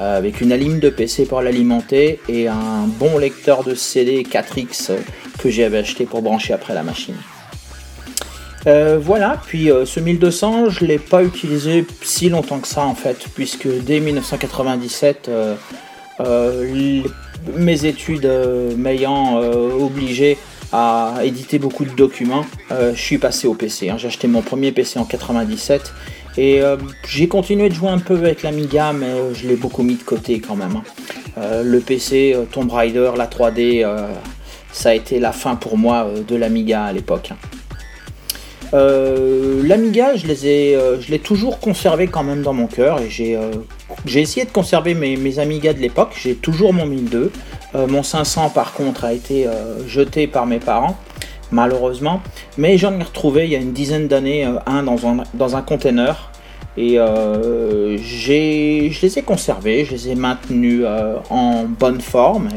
Euh, avec une ligne de PC pour l'alimenter et un bon lecteur de CD 4X que j'avais acheté pour brancher après la machine. Euh, voilà, puis euh, ce 1200, je ne l'ai pas utilisé si longtemps que ça en fait, puisque dès 1997, mes études m'ayant obligé à éditer beaucoup de documents, je suis passé au PC. Hein. J'ai acheté mon premier PC en 97 et j'ai continué de jouer un peu avec l'Amiga, mais je l'ai beaucoup mis de côté quand même. Hein. le PC, Tomb Raider, la 3D, ça a été la fin pour moi de l'Amiga à l'époque. Hein. Euh, L'Amiga, je euh, l'ai toujours conservé quand même dans mon cœur et j'ai, euh, essayé de conserver mes, mes Amigas de l'époque. J'ai toujours mon 1002. mon 500 par contre a été jeté par mes parents, malheureusement. Mais j'en ai retrouvé il y a une dizaine d'années un dans un dans un container et j'ai, je les ai conservés, je les ai maintenus en bonne forme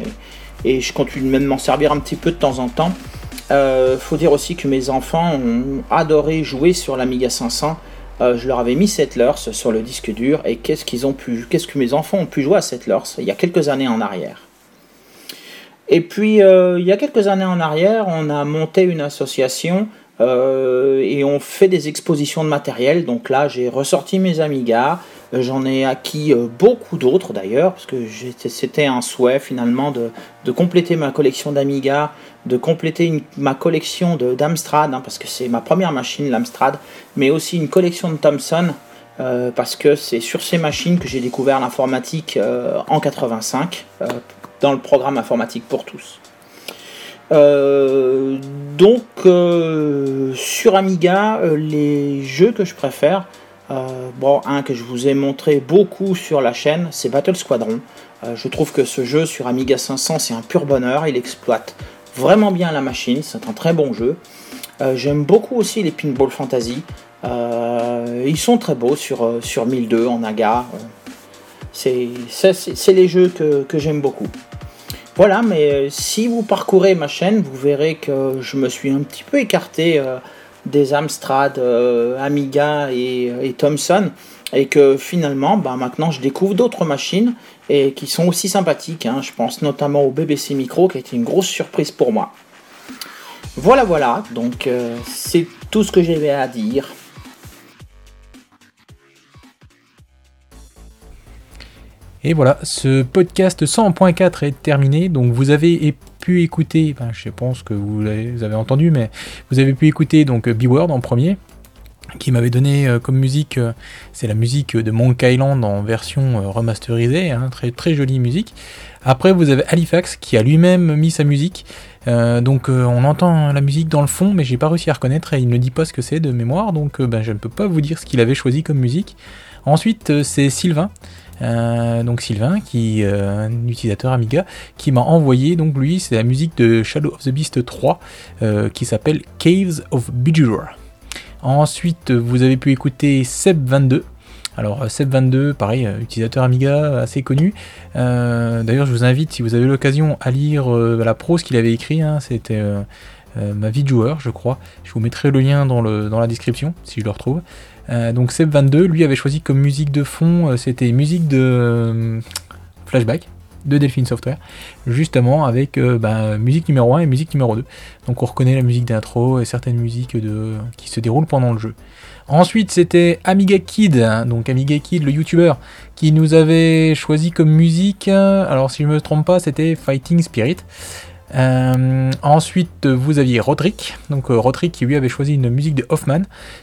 et, je continue même m'en servir un petit peu de temps en temps. Euh, faut dire aussi que mes enfants ont adoré jouer sur l'Amiga 500. Euh, je leur avais mis Settlers sur le disque dur et qu'est-ce que mes enfants ont pu jouer à Settlers il y a quelques années en arrière. Et puis euh, il y a quelques années en arrière, on a monté une association et on fait des expositions de matériel. Donc là, j'ai ressorti mes Amigas, J'en ai acquis beaucoup d'autres d'ailleurs, parce que c'était un souhait finalement de, compléter ma collection d'Amiga de compléter ma collection d'Amstrad, hein, parce que c'est ma première machine, l'Amstrad, mais aussi une collection de Thomson, euh, parce que c'est sur ces machines que j'ai découvert l'informatique euh, en 85, euh, dans le programme informatique pour tous. donc sur Amiga, les jeux que je préfère, bon, un que je vous ai montré beaucoup sur la chaîne, c'est Battle Squadron. je trouve que ce jeu sur Amiga 500, c'est un pur bonheur. Il exploite vraiment bien la machine, c'est un très bon jeu. Euh, j'aime beaucoup aussi les Pinball Fantasy. Euh, ils sont très beaux sur, euh, sur 1002 en AGA. C'est les jeux que j'aime beaucoup. Voilà, mais si vous parcourez ma chaîne, vous verrez que je me suis un petit peu écarté des Amstrad, Amiga et, et Thomson et que finalement, bah, maintenant, je découvre d'autres machines et qui sont aussi sympathiques. Hein. Je pense notamment au BBC Micro qui a été une grosse surprise pour moi. Voilà, voilà, donc euh, c'est tout ce que j'avais à dire. Et voilà, ce podcast 100.4 est terminé. Donc vous avez pu écouter, je pense que vous avez, entendu, mais vous avez pu écouter donc B-Word en premier, qui m'avait donné euh, comme musique, euh, c'est la musique de Monk Island en version euh, remasterisée, hein, très, très jolie musique. Après, vous avez Halifax qui a lui-même mis sa musique. donc, on entend la musique dans le fond, mais j'ai pas réussi à reconnaître et il ne dit pas ce que c'est de mémoire, donc ben, je ne peux pas vous dire ce qu'il avait choisi comme musique. Ensuite, c'est Sylvain. Donc Sylvain, qui un utilisateur Amiga, qui m'a envoyé donc lui c'est la musique de Shadow of the Beast 3 qui s'appelle Caves of Bejeweled. Ensuite, vous avez pu écouter Seb22. Alors Seb22, pareil, euh, utilisateur Amiga assez connu. Euh, d'ailleurs, je vous invite, si vous avez l'occasion, à lire euh, la prose qu'il avait écrit. Hein. C'était ma vie de joueur, je crois. Je vous mettrai le lien dans, le, dans la description, si je le retrouve. Donc Seb22, lui avait choisi comme musique de fond, c'était musique de flashback de Delphine Software, justement avec euh, bah, musique numéro 1 et musique numéro 2. Donc on reconnaît la musique d'intro et certaines musiques qui se déroulent pendant le jeu. Ensuite, c'était Amiga Kid, donc Amiga Kid, le youtubeur, qui nous avait choisi comme musique, alors si je me trompe pas, c'était Fighting Spirit. Euh, ensuite, vous aviez Roderick, donc euh, Roderick qui lui avait choisi une musique de Hoffman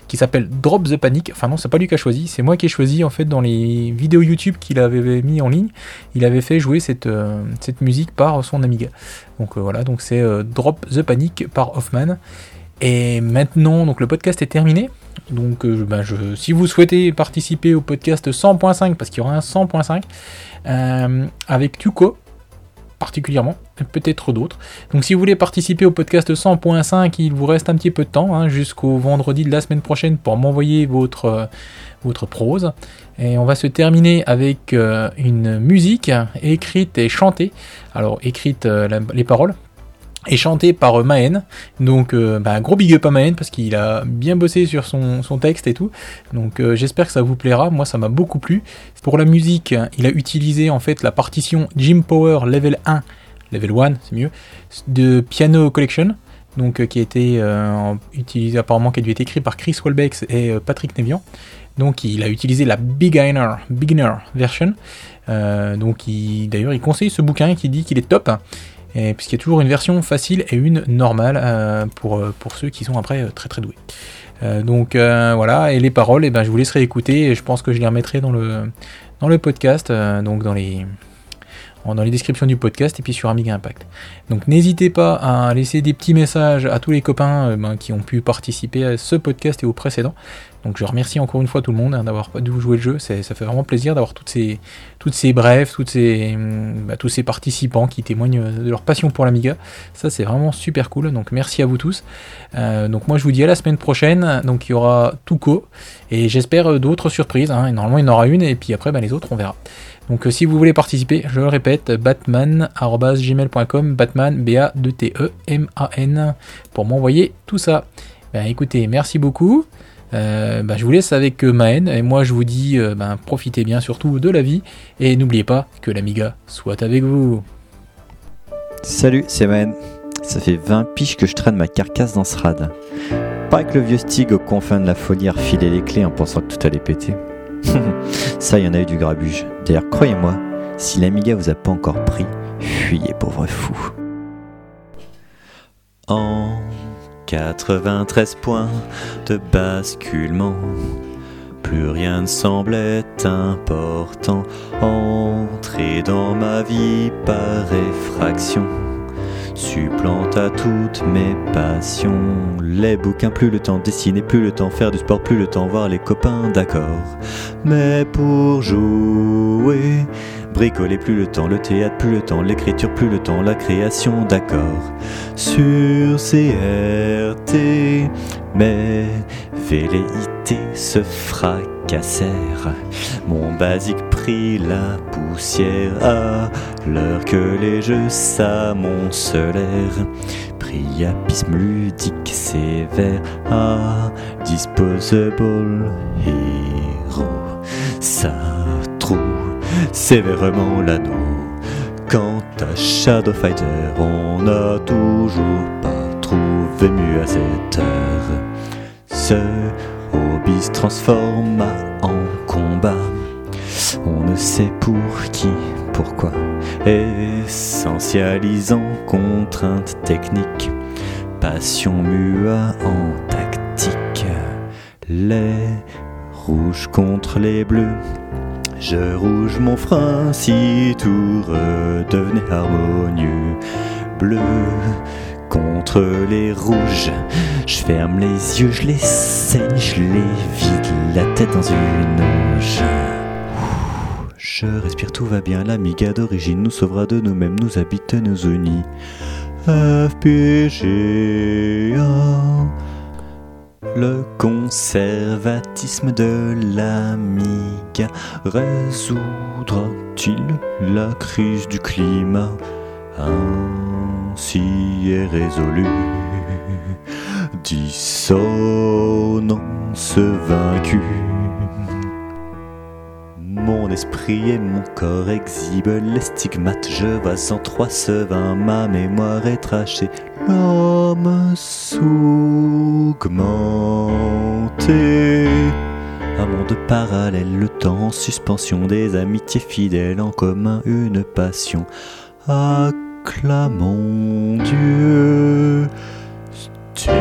qui s'appelle Drop the Panic. Enfin non, c'est pas lui qui a choisi, c'est moi qui ai choisi en fait dans les vidéos YouTube qu'il avait mis en ligne. Il avait fait jouer cette, euh, cette musique par son Amiga. Donc voilà, donc c'est Drop the Panic par Hoffman. Et maintenant, donc le podcast est terminé. Donc, ben, si vous souhaitez participer au podcast 100.5, parce qu'il y aura un 100.5, avec Tuco, particulièrement, peut-être d'autres. Donc si vous voulez participer au podcast 100.5, il vous reste un petit peu de temps, hein, jusqu'au vendredi de la semaine prochaine pour m'envoyer votre, euh, votre prose. Et on va se terminer avec euh, une musique écrite et chantée. Alors écrite euh, les paroles, et chanté par euh, Maen. Donc euh, bah, gros big up à Maen parce qu'il a bien bossé sur son, texte et tout. Donc euh, j'espère que ça vous plaira. Moi ça m'a beaucoup plu. Pour la musique, il a utilisé en fait la partition Jim Power Level 1, Level 1 c'est mieux, de Piano Collection. donc euh, qui a été utilisé apparemment qui a dû être écrit par Chris Welbeck et Patrick Nevian. Donc il a utilisé la beginner, beginner version. Donc il- d'ailleurs il conseille ce bouquin qui dit qu'il est top. Et puisqu'il y a toujours une version facile et une normale euh, pour, euh, pour ceux qui sont après euh, très très doués. Donc voilà, et les paroles, eh ben, je vous laisserai écouter et je pense que je les remettrai dans le, dans le podcast, donc dans les, dans les descriptions du podcast et puis sur Amiga Impact. Donc n'hésitez pas à laisser des petits messages à tous les copains ben, qui ont pu participer à ce podcast et au précédent. Donc je remercie encore une fois tout le monde hein, d'avoir jouer le jeu. Ça fait vraiment plaisir d'avoir toutes ces, toutes hum, bah, tous ces participants qui témoignent euh, de leur passion pour l'Amiga. Ça c'est vraiment super cool. Donc merci à vous tous. Euh, donc moi je vous dis à la semaine prochaine. Donc il y aura Tuco et j'espère euh, d'autres surprises. hein. Normalement il y en aura une et puis après bah, les autres on verra. Donc si vous voulez participer, je le répète, batman.gmail.com, batman, B-A-2-T-E-M-A-N, pour m'envoyer tout ça. Ben, écoutez, merci beaucoup. Euh, ben, je vous laisse avec euh, Maën, et moi je vous dis, euh, ben, profitez bien surtout de la vie, et n'oubliez pas que l'Amiga soit avec vous. Salut, c'est Man. Ça fait 20 piges que je traîne ma carcasse dans ce rad. Pas que le vieux Stig aux confins de la folie a refilé les clés en pensant que tout allait péter. Ça, y en a eu du grabuge. D'ailleurs, croyez-moi, si l'Amiga vous a pas encore pris, fuyez, pauvre fou. En 93 points de basculement, plus rien ne semblait important. Entrer dans ma vie par effraction supplanta toutes mes passions. Les bouquins, plus le temps dessiner, plus le temps faire du sport, plus le temps voir les copains, d'accord. Mais pour jouer, bricoler, plus le temps le théâtre, plus le temps l'écriture, plus le temps la création, d'accord. Sur CRT, mes velléités se fracassèrent. Mon basique prit la poussière à l'heure que les jeux s'amoncelèrent. Priapisme ludique sévère à Disposable trouve sévèrement l'anneau. Quant à Shadow Fighter, on n'a toujours pas trouvé mieux à cette heure. Ce hobby se transforma en combat. On ne sait pour qui, pourquoi. Essentialisant contraintes techniques. Passion mua en tactique. Les rouges contre les bleus. Je rouge mon frein si tout redevenait harmonieux. Bleu contre les rouges. Je ferme les yeux, je les saigne, je les vide la tête dans une auge. Je respire, tout va bien. L'amiga d'origine nous sauvera de nous-mêmes, nous habite, nous unit. Le conservatisme de l'amiga résoudra-t-il la crise du climat? Ainsi est résolu. Dissonance vaincue. Mon esprit et mon corps exhibent les stigmates. Je vois en trois vin ma mémoire est trachée. L'homme s'augmenté. Un monde parallèle, le temps en suspension, des amitiés fidèles en commun, une passion. Acclamons Dieu. Stig.